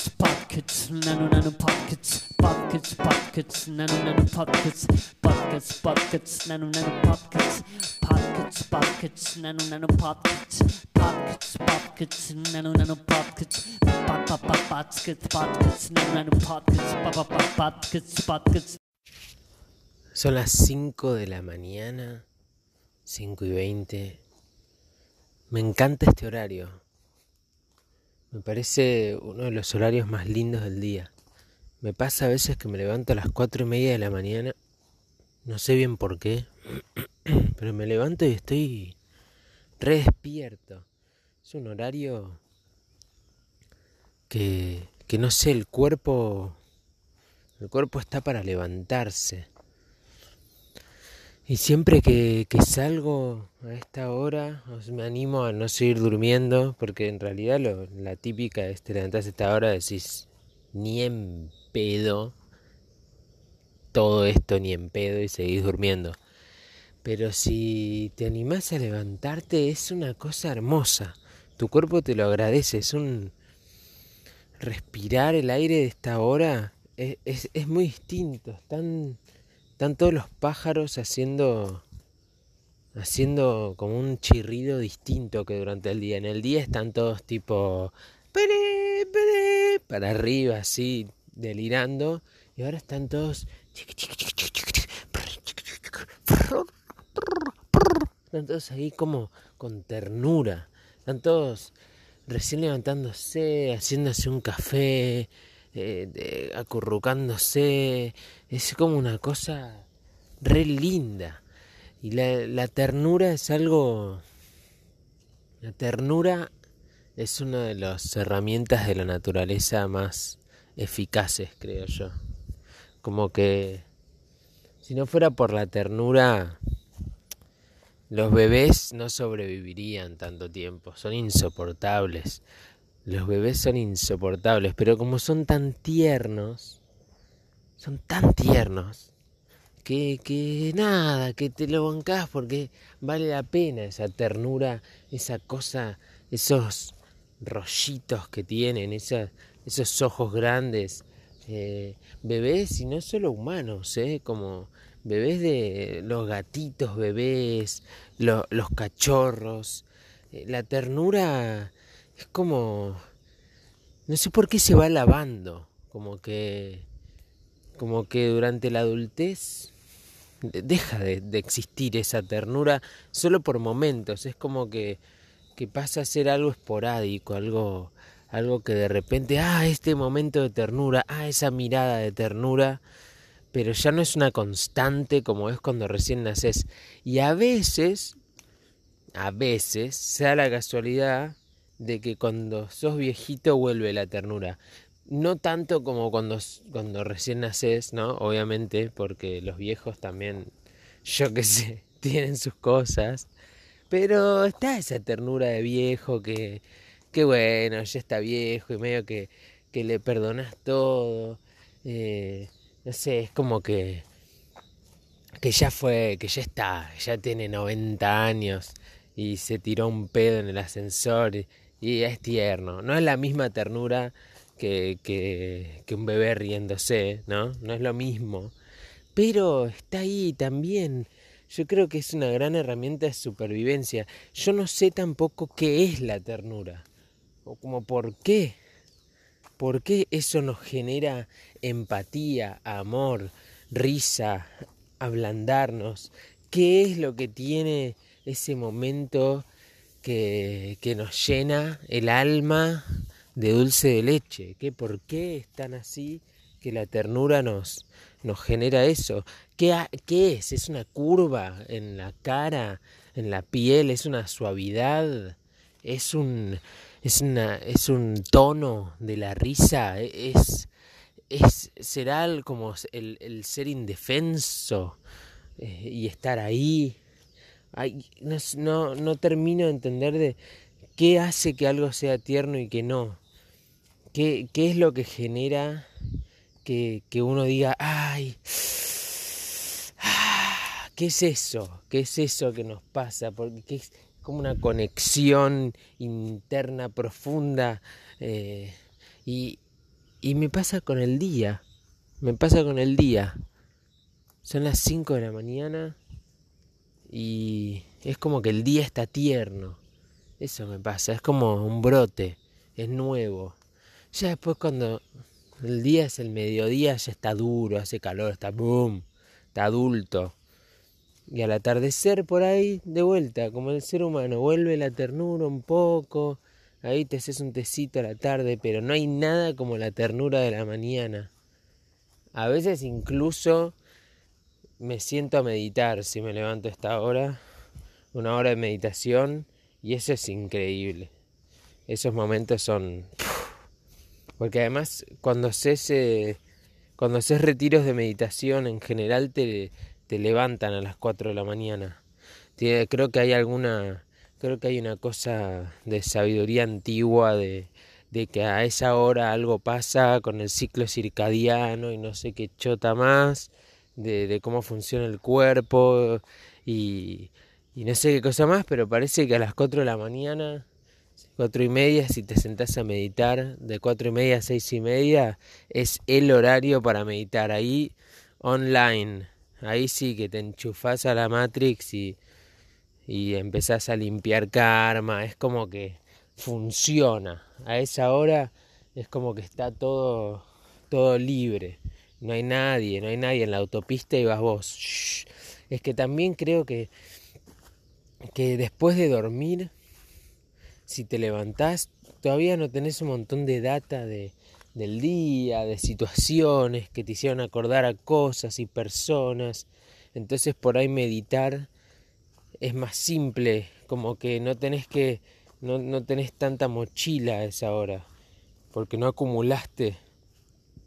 Pockets, pockets, nano nano pockets, pockets, pockets, nano nano pockets, pockets, pockets, nano nano pockets, pockets, pockets, nano nano pockets, pockets, pockets, nano nano pockets, pockets, pockets, nano nano pockets, pockets, pockets. Son las 5 de la mañana, 5 y 20. Me encanta este horario. Me parece uno de los horarios más lindos del día. Me pasa a veces que me levanto a las 4 y media de la mañana. No sé bien por qué. Pero me levanto y estoy re despierto. Es un horario que, que no sé, el cuerpo... El cuerpo está para levantarse. Y siempre que, salgo a esta hora, me animo a no seguir durmiendo, porque en realidad lo, la típica es te levantás a esta hora, decís, ni en pedo, todo esto ni en pedo y seguís durmiendo. Pero si te animás a levantarte es una cosa hermosa, tu cuerpo te lo agradece, es un... Respirar el aire de esta hora es, es, es muy distinto, es tan están todos los pájaros haciendo haciendo como un chirrido distinto que durante el día. En el día están todos tipo para arriba así delirando y ahora están todos están todos ahí como con ternura. Están todos recién levantándose, haciéndose un café, eh, acurrucándose, es como una cosa re linda. Y la, la ternura es algo... La ternura es una de las herramientas de la naturaleza más eficaces, creo yo. Como que si no fuera por la ternura, los bebés no sobrevivirían tanto tiempo, son insoportables. Los bebés son insoportables, pero como son tan tiernos, son tan tiernos, que, que nada, que te lo bancás porque vale la pena esa ternura, esa cosa, esos rollitos que tienen, esos ojos grandes. Eh, bebés y no solo humanos, eh, como bebés de los gatitos bebés, los cachorros. Eh, la ternura es como... No sé por qué se va lavando, como que... Como que durante la adultez deja de, existir esa ternura solo por momentos, es como que, que pasa a ser algo esporádico, algo, algo que de repente, ah, este momento de ternura, ah, esa mirada de ternura, pero ya no es una constante como es cuando recién naces. Y a veces, a veces, sea la casualidad de que cuando sos viejito vuelve la ternura. No tanto como cuando, cuando recién naces, ¿no? Obviamente, porque los viejos también, yo qué sé, tienen sus cosas. Pero está esa ternura de viejo que, que bueno, ya está viejo y medio que, que le perdonas todo. Eh, no sé, es como que, que ya fue, que ya está, ya tiene 90 años y se tiró un pedo en el ascensor es tierno. No es la misma ternura que, que, que un bebé riéndose, ¿no? No es lo mismo. Pero está ahí también. Yo creo que es una gran herramienta de supervivencia. Yo no sé tampoco qué es la ternura. O como por qué. ¿Por qué eso nos genera empatía, amor, risa, ablandarnos? ¿Qué es lo que tiene ese momento que, que nos llena el alma de dulce de leche. ¿Qué, ¿Por qué es tan así que la ternura nos, nos genera eso? ¿Qué, ¿Qué es? ¿Es una curva en la cara, en la piel? ¿Es una suavidad? ¿Es un, es una, es un tono de la risa? ¿Es, es, será como el, el ser indefenso eh, y estar ahí? No, no, termino de entender de qué hace que algo sea tierno y que no. ¿Qué, es lo que genera que, que uno diga, ay, ah, ¿qué es eso? ¿Qué es eso que nos pasa? Porque es como una conexión interna profunda eh, y, y me pasa con el día, me pasa con el día. Son las 5 de la mañana y es como que el día está tierno. Eso me pasa, es como un brote, es nuevo. Ya después cuando el día es el mediodía, ya está duro, hace calor, está boom, está adulto. Y al atardecer por ahí, de vuelta, como el ser humano, vuelve la ternura un poco, ahí te haces un tecito a la tarde, pero no hay nada como la ternura de la mañana. A veces incluso me siento a meditar si me levanto a esta hora, una hora de meditación, y eso es increíble. Esos momentos son... Porque además cuando haces, eh, cuando haces retiros de meditación en general te, te levantan a las 4 de la mañana. creo que hay alguna, creo que hay una cosa de sabiduría antigua de, de que a esa hora algo pasa con el ciclo circadiano y no sé qué chota más, de, cómo funciona el cuerpo y, no sé qué cosa más, pero parece que a las 4 de la mañana, cuatro y media, si te sentás a meditar, de cuatro y media a seis y media, es el horario para meditar ahí online. Ahí sí que te enchufás a la Matrix y, y empezás a limpiar karma. Es como que funciona. A esa hora es como que está todo, todo libre. No hay nadie, no hay nadie en la autopista y vas vos. Es que también creo que que después de dormir, si te levantás, todavía no tenés un montón de data de, del día, de situaciones que te hicieron acordar a cosas y personas. Entonces por ahí meditar es más simple, como que no tenés que, no, no tenés tanta mochila a esa hora, porque no acumulaste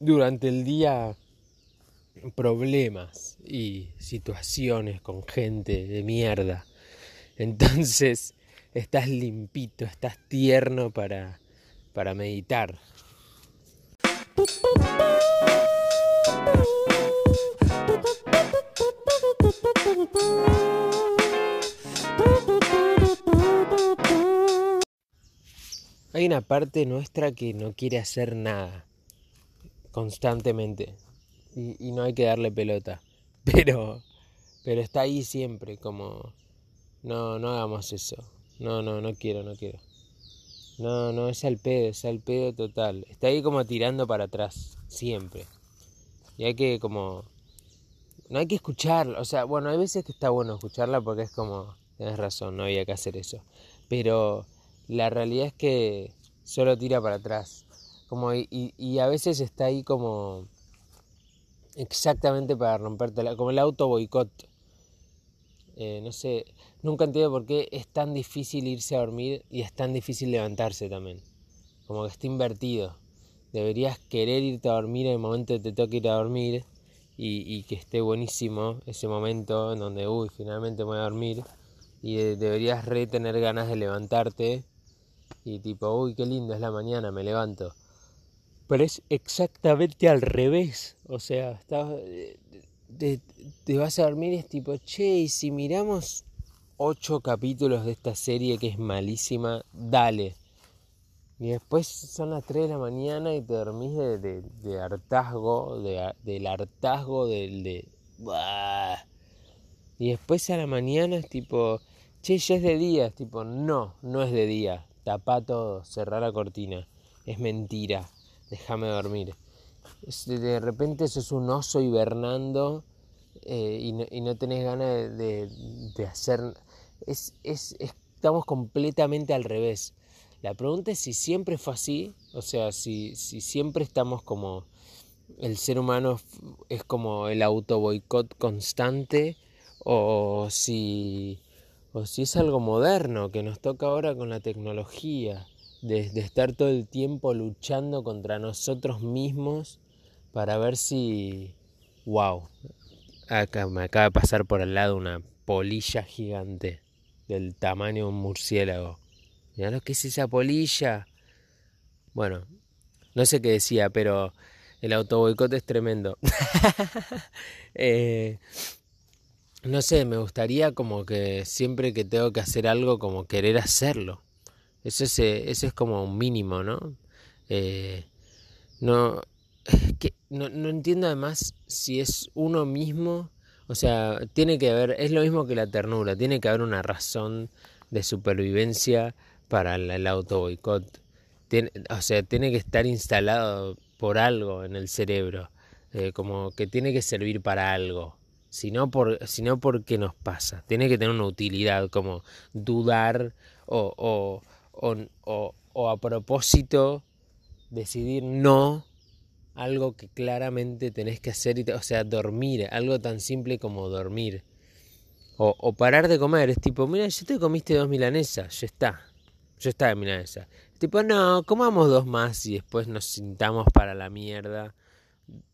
durante el día problemas y situaciones con gente de mierda. Entonces estás limpito, estás tierno para, para meditar. Hay una parte nuestra que no quiere hacer nada constantemente y, no hay que darle pelota, pero, pero está ahí siempre como no, no hagamos eso. No, no, no quiero, no quiero. No, no, es al pedo, es al pedo total. Está ahí como tirando para atrás, siempre. Y hay que como... No hay que escucharla, o sea, bueno, hay veces que está bueno escucharla porque es como, tienes razón, no había que hacer eso. Pero la realidad es que solo tira para atrás. Como, y, y a veces está ahí como exactamente para rompértela, como el auto boicot. Eh, no sé, nunca entiendo por qué es tan difícil irse a dormir y es tan difícil levantarse también. Como que está invertido. Deberías querer irte a dormir en el momento que te toque ir a dormir y, que esté buenísimo ese momento en donde, uy, finalmente me voy a dormir. Y deberías re tener ganas de levantarte y tipo, uy, qué lindo es la mañana, me levanto. Pero es exactamente al revés. O sea, estás, eh, te, vas a dormir y es tipo, che, y si miramos ocho capítulos de esta serie que es malísima, dale. Y después son las 3 de la mañana y te dormís de, de, hartazgo, de, del hartazgo del de... Y después a la mañana es tipo, che, ya es de día. Es tipo, no, no es de día. Tapá todo, cerrá la cortina. Es mentira. Déjame dormir de repente sos un oso hibernando eh, y, no, y, tenés ganas de, de, hacer... Es, es, estamos completamente al revés. La pregunta es si siempre fue así, o sea, si, si siempre estamos como... El ser humano es como el auto boicot constante o si, o si es algo moderno que nos toca ahora con la tecnología, de, estar todo el tiempo luchando contra nosotros mismos para ver si... ¡Wow! Acá me acaba de pasar por al lado una polilla gigante del tamaño de un murciélago. Mirá lo que es esa polilla. Bueno, no sé qué decía, pero el autoboicote es tremendo. eh, no sé, me gustaría como que siempre que tengo que hacer algo, como querer hacerlo. Eso es, eso es como un mínimo, ¿no? Eh, no, no entiendo además si es uno mismo, o sea, tiene que haber, es lo mismo que la ternura, tiene que haber una razón de supervivencia para el, el auto boicot. o sea, tiene que estar instalado por algo en el cerebro, eh, como que tiene que servir para algo, sino, por, sino porque nos pasa, tiene que tener una utilidad, como dudar o, o, o, a propósito decidir no algo que claramente tenés que hacer, o sea, dormir, algo tan simple como dormir. O, o, parar de comer, es tipo, mira, ya te comiste dos milanesas, ya está, ya está de milanesa. Tipo, no, comamos dos más y después nos sintamos para la mierda,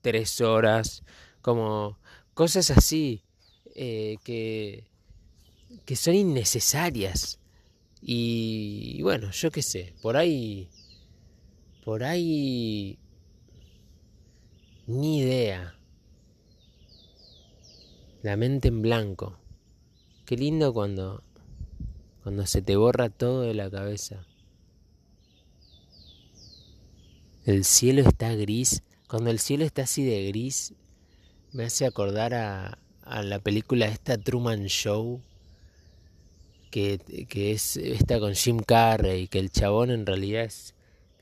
tres horas, como cosas así eh, que, que son innecesarias. Y, bueno, yo qué sé, por ahí, por ahí ni idea. La mente en blanco. Qué lindo cuando cuando se te borra todo de la cabeza. El cielo está gris. Cuando el cielo está así de gris, me hace acordar a, a la película esta Truman Show, que, que es con Jim Carrey, que el chabón en realidad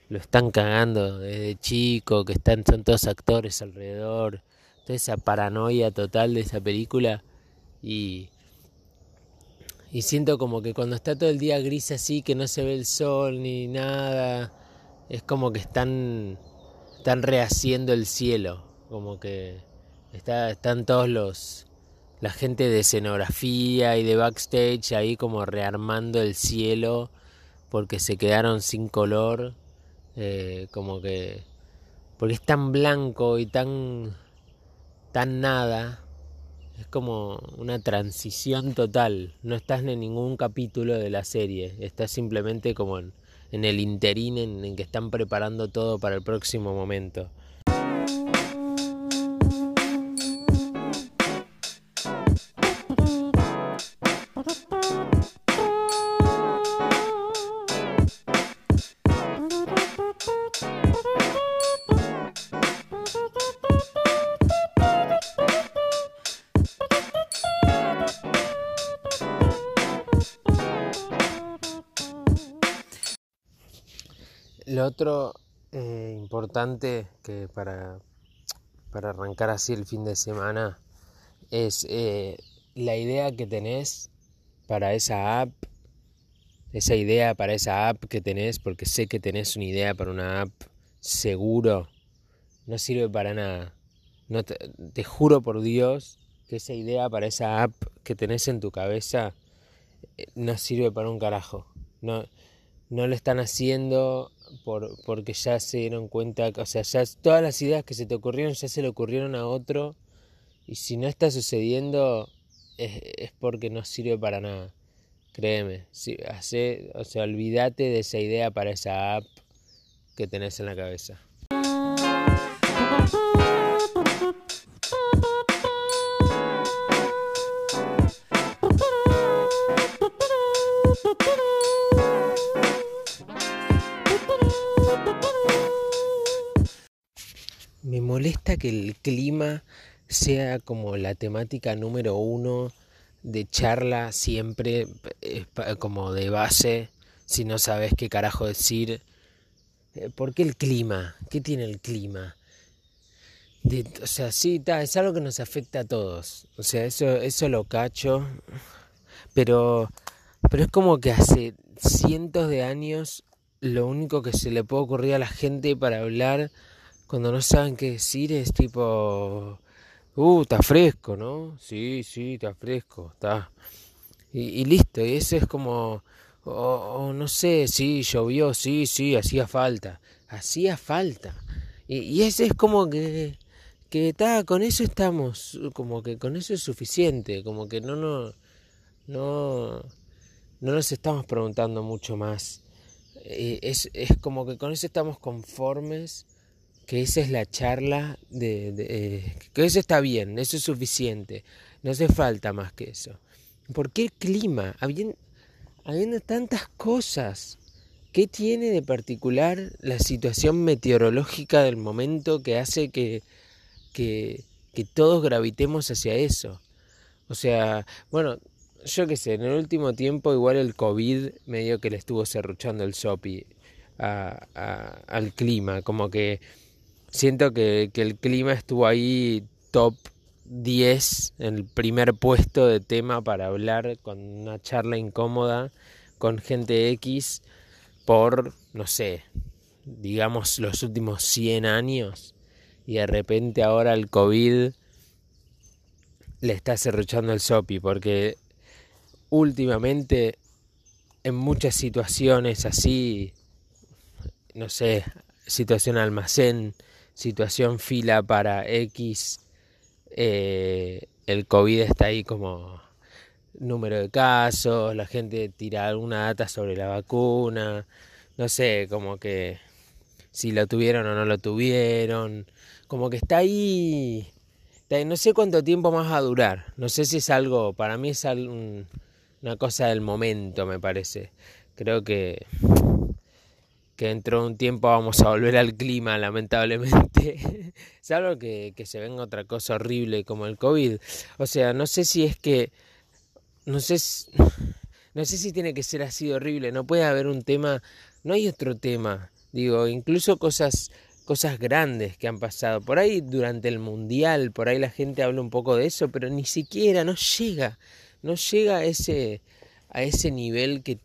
lo están cagando desde chico, que están, son todos actores alrededor, toda esa paranoia total de esa película. Y, y siento como que cuando está todo el día gris así, que no se ve el sol ni nada, es como que están, están rehaciendo el cielo, como que está, están todos los la gente de escenografía y de backstage ahí como rearmando el cielo porque se quedaron sin color eh, como que porque es tan blanco y tan tan nada. Es como una transición total. No estás en ningún capítulo de la serie. Estás simplemente como en, en el interín en, en que están preparando todo para el próximo momento Otro eh, importante que para, para arrancar así el fin de semana es eh, la idea que tenés para esa app, esa idea para esa app que tenés, porque sé que tenés una idea para una app seguro, no sirve para nada. No te, te juro por Dios que esa idea para esa app que tenés en tu cabeza eh, no sirve para un carajo. No, no lo están haciendo por, porque ya se dieron cuenta, o sea, ya todas las ideas que se te ocurrieron ya se le ocurrieron a otro y si no está sucediendo es, es porque no sirve para nada. Créeme, si, hace, o sea, olvídate de esa idea para esa app que tenés en la cabeza. Que el clima sea como la temática número uno de charla siempre eh, como de base si no sabes qué carajo decir. Eh, ¿Por qué el clima? ¿Qué tiene el clima? O sea, sí, ta, es algo que nos afecta a todos. O sea, eso, eso lo cacho. Pero, pero es como que hace cientos de años lo único que se le puede ocurrir a la gente para hablar cuando no saben qué decir es tipo, uh, está fresco, ¿no? Sí, sí, está fresco, está. Y, listo, y eso es como, o oh, no sé, sí, llovió, sí, sí, hacía falta, hacía falta. Y, y ese es como que, que está, con eso estamos, como que con eso es suficiente, como que no, no, no, no nos estamos preguntando mucho más. Eh, es, es como que con eso estamos conformes que esa es la charla de, eh, que eso está bien, eso es suficiente, no hace falta más que eso. ¿Por qué el clima? Habiendo, habiendo tantas cosas ¿qué tiene de particular la situación meteorológica del momento que hace que, que, que todos gravitemos hacia eso? O sea, bueno, yo qué sé, en el último tiempo igual el COVID medio que le estuvo serruchando el sopi al clima, como que siento que, que el clima estuvo ahí top 10 en el primer puesto de tema para hablar con una charla incómoda con gente X por, no sé, digamos los últimos 100 años. Y de repente ahora el COVID le está cerruchando el sopi porque últimamente en muchas situaciones así, no sé, situación almacén, situación fila para X, eh, el COVID está ahí como número de casos, la gente tira alguna data sobre la vacuna, no sé, como que si lo tuvieron o no lo tuvieron, como que está ahí, no sé cuánto tiempo más va a durar, no sé si es algo, para mí es una cosa del momento, me parece, creo que que dentro de un tiempo vamos a volver al clima, lamentablemente. Salvo que, que se venga otra cosa horrible como el COVID. O sea, no sé si es que. No sé, no sé si tiene que ser así horrible. No puede haber un tema. No hay otro tema. Digo, incluso cosas cosas grandes que han pasado. Por ahí durante el mundial, por ahí la gente habla un poco de eso, pero ni siquiera no llega, no llega a ese, a ese nivel que,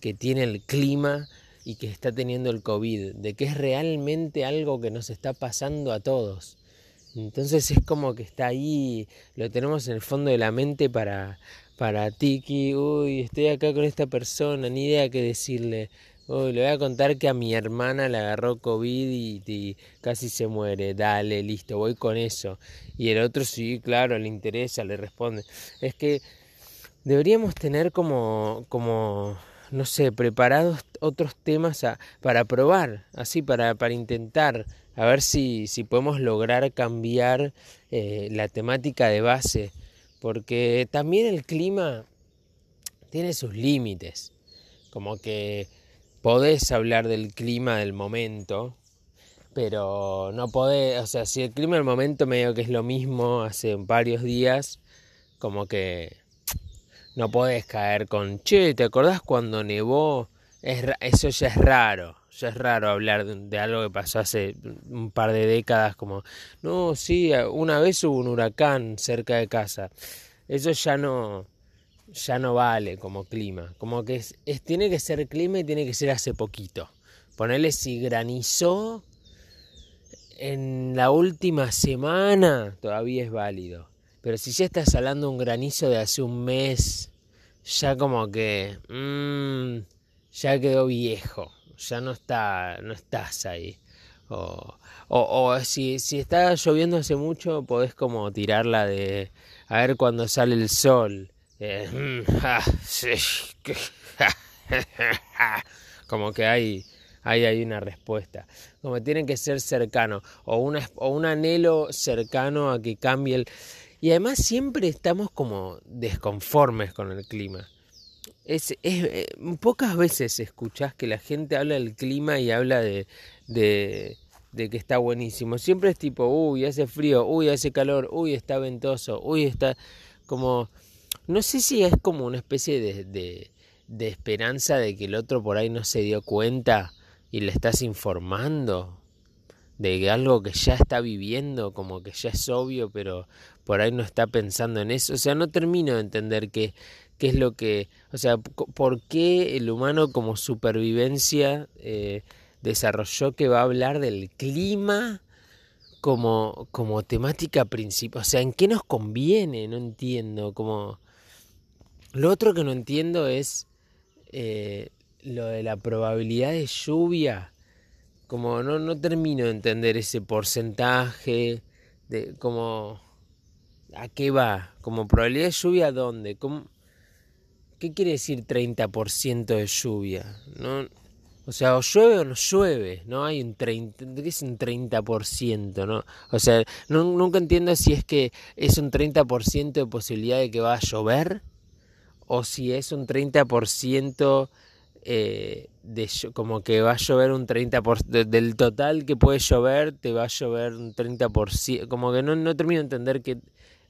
que tiene el clima y que está teniendo el COVID, de que es realmente algo que nos está pasando a todos. Entonces es como que está ahí, lo tenemos en el fondo de la mente para, para Tiki, uy, estoy acá con esta persona, ni idea qué decirle. Uy, le voy a contar que a mi hermana le agarró COVID y, casi se muere. Dale, listo, voy con eso. Y el otro sí, claro, le interesa, le responde. Es que deberíamos tener como, como no sé, preparados otros temas para probar, así, para, para intentar, a ver si, si podemos lograr cambiar eh, la temática de base, porque también el clima tiene sus límites, como que podés hablar del clima del momento, pero no podés, o sea, si el clima del momento medio que es lo mismo hace varios días, como que no podés caer con, che, ¿te acordás cuando nevó? Es, eso ya es raro, ya es raro hablar de, algo que pasó hace un par de décadas, como, no, sí, una vez hubo un huracán cerca de casa. Eso ya no, ya no vale como clima, como que es, tiene que ser clima y tiene que ser hace poquito. Ponerle si granizó en la última semana, todavía es válido. Pero si ya estás hablando un granizo de hace un mes, ya como que mmm, ya quedó viejo, ya no está, no estás ahí. O, o, si, si está lloviendo hace mucho, podés como tirarla de a ver cuando sale el sol. Eh, como que hay, hay, hay una respuesta. Como tiene que ser cercano. O, una, o un anhelo cercano a que cambie el y además siempre estamos como desconformes con el clima. Es, eh, pocas veces escuchás que la gente habla del clima y habla de, de, de, que está buenísimo. Siempre es tipo, uy, hace frío, uy, hace calor, uy, está ventoso, uy, está como... No sé si es como una especie de, de, de esperanza de que el otro por ahí no se dio cuenta y le estás informando de algo que ya está viviendo, como que ya es obvio, pero por ahí no está pensando en eso. O sea, no termino de entender qué, qué es lo que, o sea, por qué el humano como supervivencia eh, desarrolló que va a hablar del clima como, como temática principal. O sea, ¿en qué nos conviene? No entiendo. Como... Lo otro que no entiendo es eh, lo de la probabilidad de lluvia como no, no termino de entender ese porcentaje de como a qué va, como probabilidad de lluvia dónde, ¿Cómo, ¿qué quiere decir 30% de lluvia? No, o sea, o llueve o no llueve, no hay un 30, ¿qué es un 30%, no? O sea, nunca entiendo si es que es un 30% de posibilidad de que va a llover o si es un 30% eh, de, como que va a llover un 30%, del total que puede llover, te va a llover un 30%, como que no, no termino de entender que,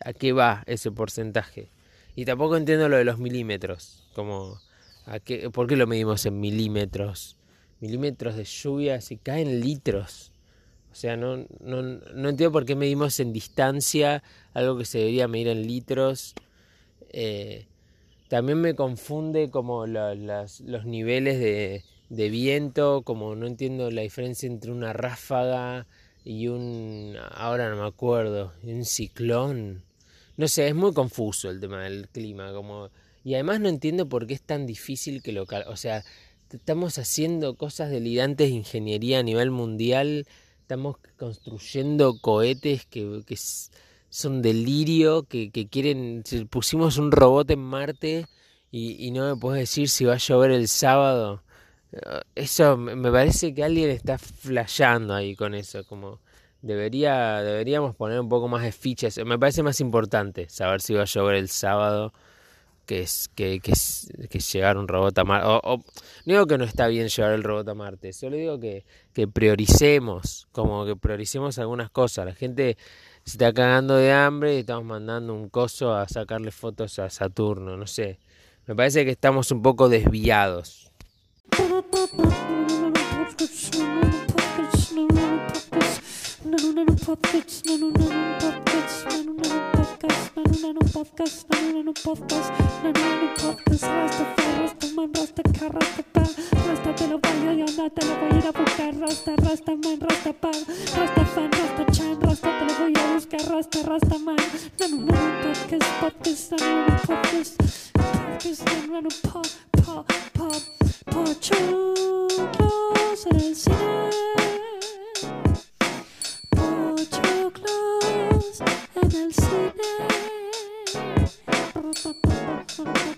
a qué va ese porcentaje. Y tampoco entiendo lo de los milímetros, como, a qué, ¿por qué lo medimos en milímetros? Milímetros de lluvia, si caen litros. O sea, no, no, no entiendo por qué medimos en distancia algo que se debería medir en litros. Eh, también me confunde como los niveles de, de, viento, como no entiendo la diferencia entre una ráfaga y un, ahora no me acuerdo, un ciclón. No sé, es muy confuso el tema del clima, como y además no entiendo por qué es tan difícil que lo, o sea, estamos haciendo cosas delirantes de ingeniería a nivel mundial, estamos construyendo cohetes que, que son delirio, que, que quieren, pusimos un robot en Marte y, no me puedes decir si va a llover el sábado. Eh, eso me parece que alguien está flasheando ahí con eso, como debería, deberíamos poner un poco más de fichas. Me parece más importante saber si va a llover el sábado que es que, que, llevar un robot a Marte. O, no digo que no está bien llevar el robot a Marte, solo digo que prioricemos, como que prioricemos algunas cosas. La gente se está cagando de hambre y estamos mandando un coso a sacarle fotos a Saturno, no sé. Me parece que estamos un poco desviados. podcast, no podcast, no podcast, rasta fa, rasta man, rasta ca, rasta pa, rasta te lo voy a andar, te lo voy a buscar, rasta, rasta man, rasta pa, rasta fan, rasta chan, rasta te lo voy a buscar, rasta, rasta man, no, no, no, podcast, podcast, no, no, podcast, podcast, no, no, pop, pop, pop, pochoclos en el cine. Pochoclos en el cine.